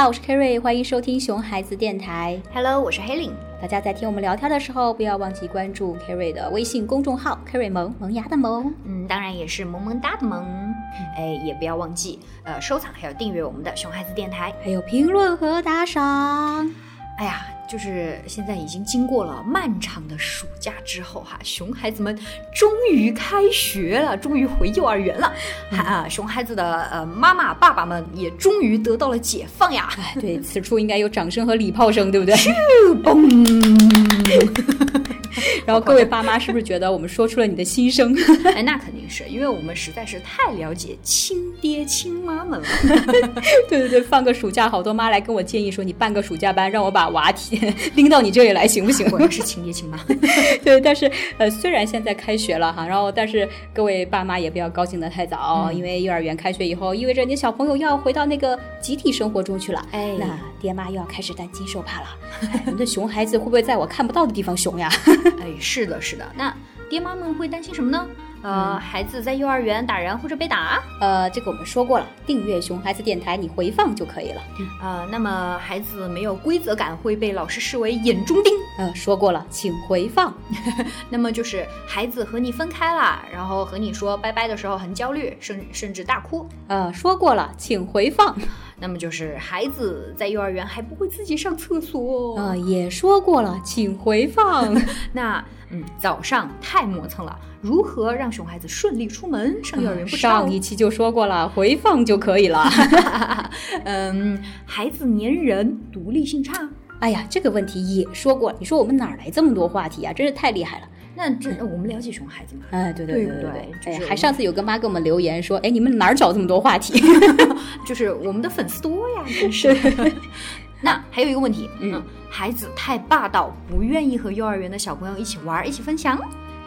啦，我是 Kerry，欢迎收听熊孩子电台。Hello，我是黑领。大家在听我们聊天的时候，不要忘记关注 Kerry 的微信公众号 “Kerry 萌萌芽的萌嗯，当然也是萌萌哒的萌。哎，也不要忘记呃收藏还有订阅我们的熊孩子电台”，。还有评论和打赏。哎呀，就是现在已经经过了漫长的暑假之后哈，熊孩子们终于开学了，终于回幼儿园了。哈啊，熊孩子的呃妈妈爸爸们也终于得到了解放呀。哎，对，此处应该有掌声和礼炮声，对不对？嘣！然后各位爸妈是不是觉得我们说出了你的心声？哎，那肯定是因为我们实在是太了解亲爹亲妈们了。对对对，放个暑假，好多妈来跟我建议说，你办个暑假班，让我把娃提 拎到你这里来，行不行？果然是亲爹亲妈。对，但是呃，虽然现在开学了哈，然后但是各位爸妈也不要高兴的太早，嗯因为幼儿园开学以后，意味着你的小朋友要回到那个集体生活中去了。哎那爹妈又要开始担惊受怕了。哎我们的熊孩子会不会在我看不到的地方熊呀？哎，是的，是的。那爹妈们会担心什么呢？呃，孩子在幼儿园打人或者被打，呃，这个我们说过了，订阅熊孩子电台，你回放就可以了。呃，那么孩子没有规则感会被老师视为眼中钉。呃，说过了，请回放。那么就是孩子和你分开了，然后和你说拜拜的时候很焦虑，甚甚至大哭。呃，说过了，请回放。那么就是孩子在幼儿园还不会自己上厕所。呃，也说过了，请回放。那嗯，早上太磨蹭了，如何让熊孩子顺利出门上幼儿园？上一期就说过了，回放就可以了。嗯，孩子粘人，独立性差。哎呀，这个问题也说过了。你说我们哪儿来这么多话题啊？真是太厉害了。那这我们了解熊孩子嘛？哎，对对对对不对还上次有个妈给我们留言说，哎，你们哪儿找这么多话题？就是我们的粉丝多呀，真是。那还有一个问题，嗯，孩子太霸道，不愿意和幼儿园的小朋友一起玩，一起分享，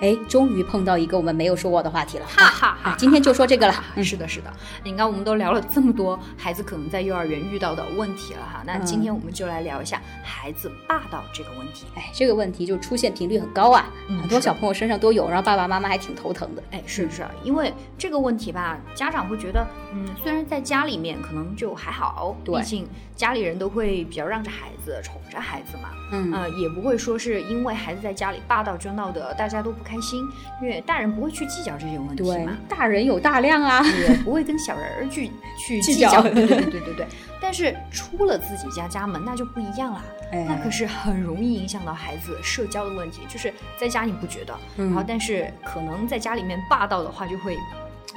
哎，终于碰到一个我们没有说过的话题了。哈哈哈啊，今天就说这个了。嗯 是的，是的。你看，我们都聊了这么多孩子可能在幼儿园遇到的问题了哈，那今天我们就来聊一下孩子霸道这个问题。哎，这个问题就出现频率很高啊，嗯很多小朋友身上都有，然后爸爸妈妈还挺头疼的。哎，是是，因为这个问题吧，家长会觉得，嗯，虽然在家里面可能就还好，毕竟家里人都会比较让着孩子，宠着孩子嘛，嗯呃，也不会说是因为孩子在家里霸道就闹得大家都不开心，因为大人不会去计较这些问题对嘛，，大人有大量啊。也不会跟小人儿去 去计较对对对对对对。但是出了自己家家门，那就不一样了。哎那可是很容易影响到孩子社交的问题，就是在家你不觉得，嗯然后但是可能在家里面霸道的话，就会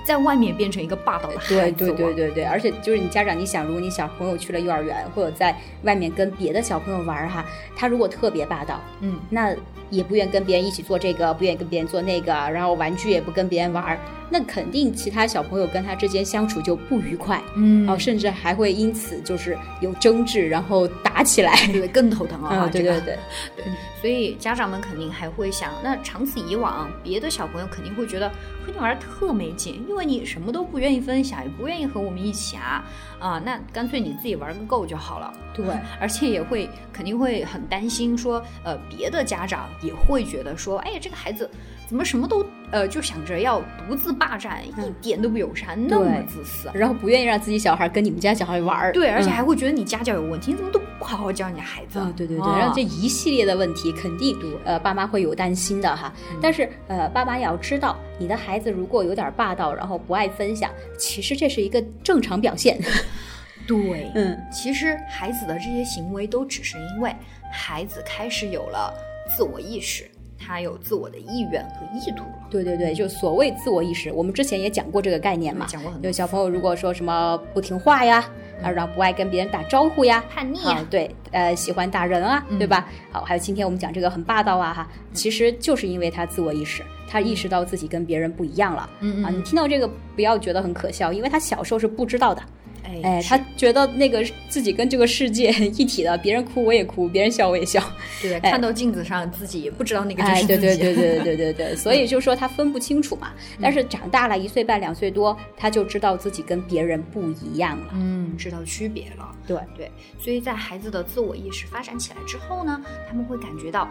在外面变成一个霸道的孩对子。对对。对对，而且就是你家长，你想，如果你小朋友去了幼儿园，或者在外面跟别的小朋友玩儿哈，他如果特别霸道，嗯，那也不愿跟别人一起做这个，不愿意跟别人做那个，然后玩具也不跟别人玩儿，那肯定其他小朋友跟他之间相处就不愉快，嗯然后甚至还会因此就是有争执，然后打起来。对更头疼了啊！啊，对这个对对，对，所以家长们肯定还会想，那长此以往，别的小朋友肯定会觉得和你玩儿特没劲，因为你什么都不愿意分享，也不愿意和我们一起啊啊，那干脆你自己玩个够就好了。对，而且也会肯定会很担心说，呃，别的家长也会觉得说，哎，这个孩子怎么什么都呃就想着要独自霸占，一点都不友善，那么自私。然后不愿意让自己小孩跟你们家小孩玩儿，对，而且嗯还会觉得你家教有问题，你怎么都不好好教你家孩子？啊，对对对，啊然后这一系列的问题，肯定呃爸妈会有担心的哈。但是呃爸妈也要知道，你的孩子如果有点霸道，然后不爱分享，其实这是一个正常表现。对，嗯，其实孩子的这些行为都只是因为孩子开始有了自我意识，他有自我的意愿和意图了。对对对，就所谓自我意识，我们之前也讲过这个概念嘛。讲过很多就小朋友如果说什么不听话呀，啊，然后不爱跟别人打招呼呀，叛逆，，啊对，呃，喜欢打人啊，嗯对吧？好，还有今天我们讲这个很霸道啊，哈，其实就是因为他自我意识，他意识到自己跟别人不一样了。嗯啊，你嗯嗯，听到这个不要觉得很可笑，因为他小时候是不知道的。哎哎，他觉得那个自己跟这个世界一体的，别人哭我也哭，别人笑我也笑。对，哎看到镜子上自己也不知道那个就哎，是自己。对对对对对对对，所以就说他分不清楚嘛。但是长大了一岁半两岁多，他就知道自己跟别人不一样了。嗯，知道区别了。对，对，所以在孩子的自我意识发展起来之后呢，他们会感觉到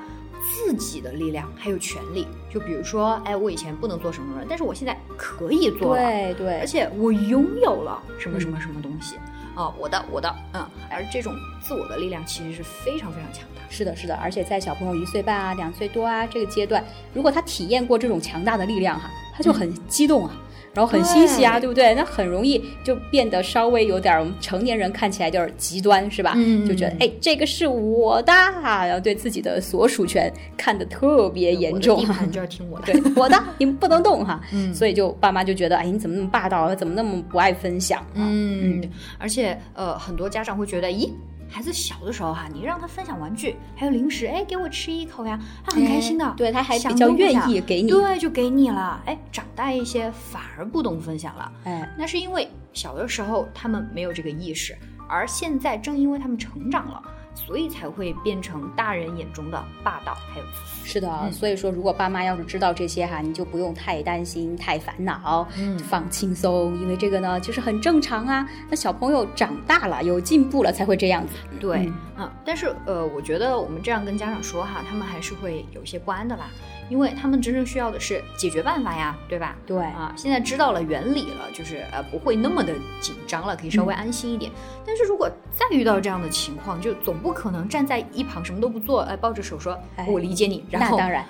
自己的力量还有权利。就比如说，哎，我以前不能做什么什么，但是我现在可以做了，对对而且我拥有了什么什么什么东西。哦，我的我的，嗯，而这种自我的力量其实是非常非常强大。是的，是的，而且在小朋友一岁半啊、两岁多啊这个阶段，如果他体验过这种强大的力量哈，他就很激动啊。然后很欣喜啊，对不对？那很容易就变得稍微有点成年人看起来就是极端，是吧？嗯就觉得哎，这个是我的，然后对自己的所属权看得特别严重，地盘就要听我的，对我的，你们不能动哈。嗯，所以就爸妈就觉得，哎，你怎么那么霸道？怎么那么不爱分享？嗯，而且呃，很多家长会觉得，咦。孩子小的时候哈，你让他分享玩具，还有零食，哎，给我吃一口呀，他很开心的，对他还比较愿意给你，对，就给你了。哎，长大一些反而不懂分享了，哎，那是因为小的时候他们没有这个意识，而现在正因为他们成长了。所以才会变成大人眼中的霸道，还有自私。是的，所以说如果爸妈要是知道这些哈，你就不用太担心、太烦恼，嗯，放轻松，因为这个呢就是很正常啊。那小朋友长大了，有进步了才会这样子。对，嗯，但是呃，我觉得我们这样跟家长说哈，他们还是会有一些不安的啦。因为他们真正需要的是解决办法呀，对吧？对啊，现在知道了原理了，就是呃不会那么的紧张了，可以稍微安心一点。但是如果再遇到这样的情况，就总不可能站在一旁什么都不做，哎，抱着手说我理解你。然后那当然，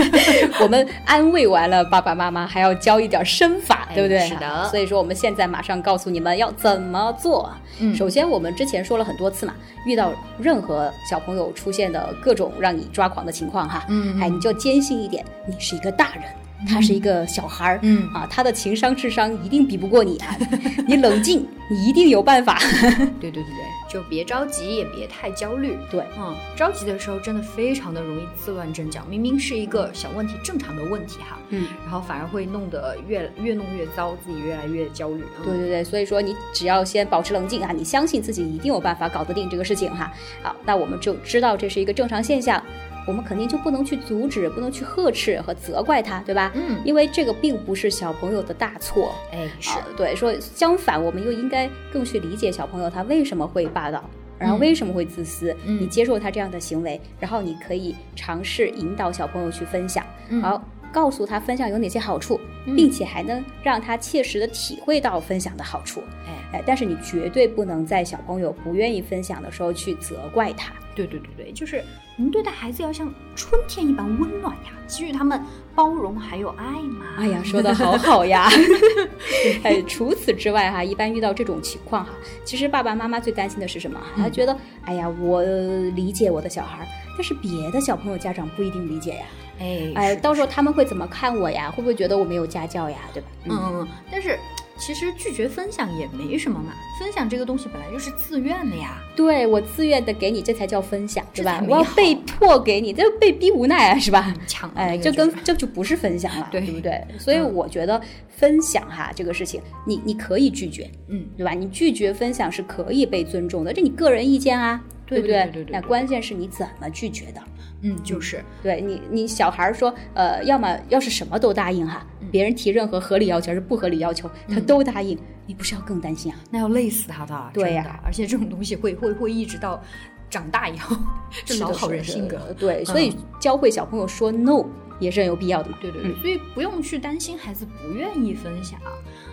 我们安慰完了爸爸妈妈，还要教一点身法，对不对？是的。所以说我们现在马上告诉你们要怎么做。嗯，首先我们之前说了很多次嘛，遇到任何小朋友出现的各种让你抓狂的情况哈，嗯，哎，你就坚信一点，你是一个大人，他是一个小孩儿，嗯啊，他的情商智商一定比不过你，你冷静，你一定有办法。对对对对，就别着急，也别太焦虑。对，嗯，着急的时候真的非常的容易自乱阵脚，明明是一个小问题，正常的问题哈，嗯，然后反而会弄得越越弄越糟，自己越来越焦虑。对对对，所以说你只要先保持冷静啊，你相信自己一定有办法搞得定这个事情哈。好，那我们就知道这是一个正常现象。我们肯定就不能去阻止，不能去呵斥和责怪他，对吧？嗯，因为这个并不是小朋友的大错。哎，是对，说相反，我们又应该更去理解小朋友他为什么会霸道，然后为什么会自私。嗯，你接受他这样的行为，然后你可以尝试引导小朋友去分享，然后告诉他分享有哪些好处，并且还能让他切实的体会到分享的好处。哎哎，但是你绝对不能在小朋友不愿意分享的时候去责怪他。对对对对，就是我们对待孩子要像春天一般温暖呀，给予他们包容还有爱嘛。哎呀，说的好好呀！哎，除此之外哈，一般遇到这种情况哈，其实爸爸妈妈最担心的是什么？他觉得，哎呀，我理解我的小孩，但是别的小朋友家长不一定理解呀。哎哎，到时候他们会怎么看我呀？会不会觉得我没有家教呀？对吧？嗯，但是。其实拒绝分享也没什么嘛，分享这个东西本来就是自愿的呀。对我自愿的给你，这才叫分享，对吧？我要被迫给你，这被逼无奈啊，是吧？抢，哎，这跟这就不是分享了，对不对？所以我觉得分享哈这个事情，你你可以拒绝，嗯，对吧？你拒绝分享是可以被尊重的，这你个人意见啊，对不对？对对。那关键是你怎么拒绝的。嗯，就是对你，你小孩说，呃，要么要是什么都答应哈，别人提任何合理要求还是不合理要求，他都答应，你不是要更担心啊？那要累死他的，对呀，而且这种东西会会会一直到长大以后，这老好人性格，对，所以教会小朋友说 no 也是很有必要的。嘛。对对对，所以不用去担心孩子不愿意分享，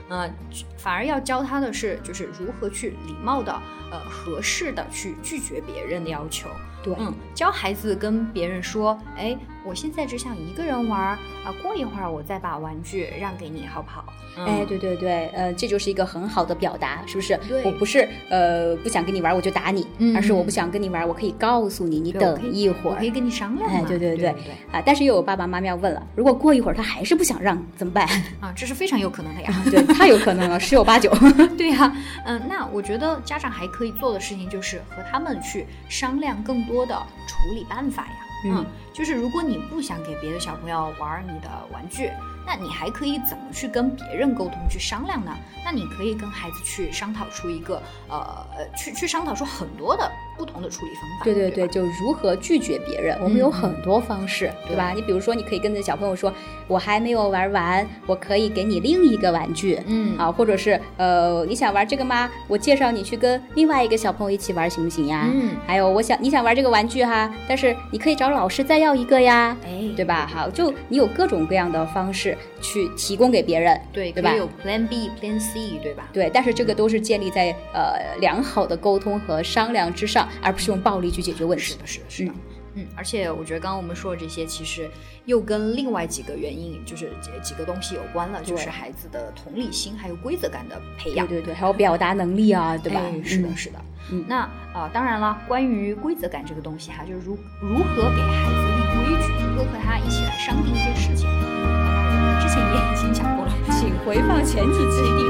呃，反而要教他的是，就是如何去礼貌的，呃，合适的去拒绝别人的要求。对，嗯，教孩子跟别人说，哎，我现在只想一个人玩儿啊，过一会儿我再把玩具让给你，好不好？哎，对对对，呃，这就是一个很好的表达，是不是？对，我不是呃不想跟你玩我就打你，嗯、而是我不想跟你玩，我可以告诉你，你等一会儿，我可以跟你商量。哎，对对对啊，但是又有爸爸妈妈要问了，如果过一会儿他还是不想让，怎么办？啊，这是非常有可能的呀，对，太有可能了，十有八九。对呀，嗯，那我觉得家长还可以做的事情就是和他们去商量更多的处理办法呀。嗯，就是如果你不想给别的小朋友玩你的玩具，那你还可以怎么去跟别人沟通去商量呢？那你可以跟孩子去商讨出一个呃，去去商讨出很多的不同的处理方法。对对对，对，就如何拒绝别人，我们有嗯很多方式，对吧？你比如说，你可以跟着小朋友说，我还没有玩完，我可以给你另一个玩具。嗯啊，或者是呃，你想玩这个吗？我介绍你去跟另外一个小朋友一起玩，行不行呀？嗯，还有，我想你想玩这个玩具哈，但是你可以找老师再要一个呀，哎，对吧？好，就你有各种各样的方式去提供给别人，对，对吧有 Plan B、Plan C，对吧？对，但是这个都是建立在呃良好的沟通和商量之上，而不是用暴力去解决问题。是的，是的，是的。嗯，而且我觉得刚刚我们说的这些，其实又跟另外几个原因，就是几几个东西有关了，就是孩子的同理心还有规则感的培养。对对对，还有表达能力啊，对吧？哎是的，嗯是的。嗯那啊、呃当然了，关于规则感这个东西哈，就是如如何给孩子立规矩，如何和他一起来商定一些事情，啊那我们之前也已经讲过了。请回放前几期第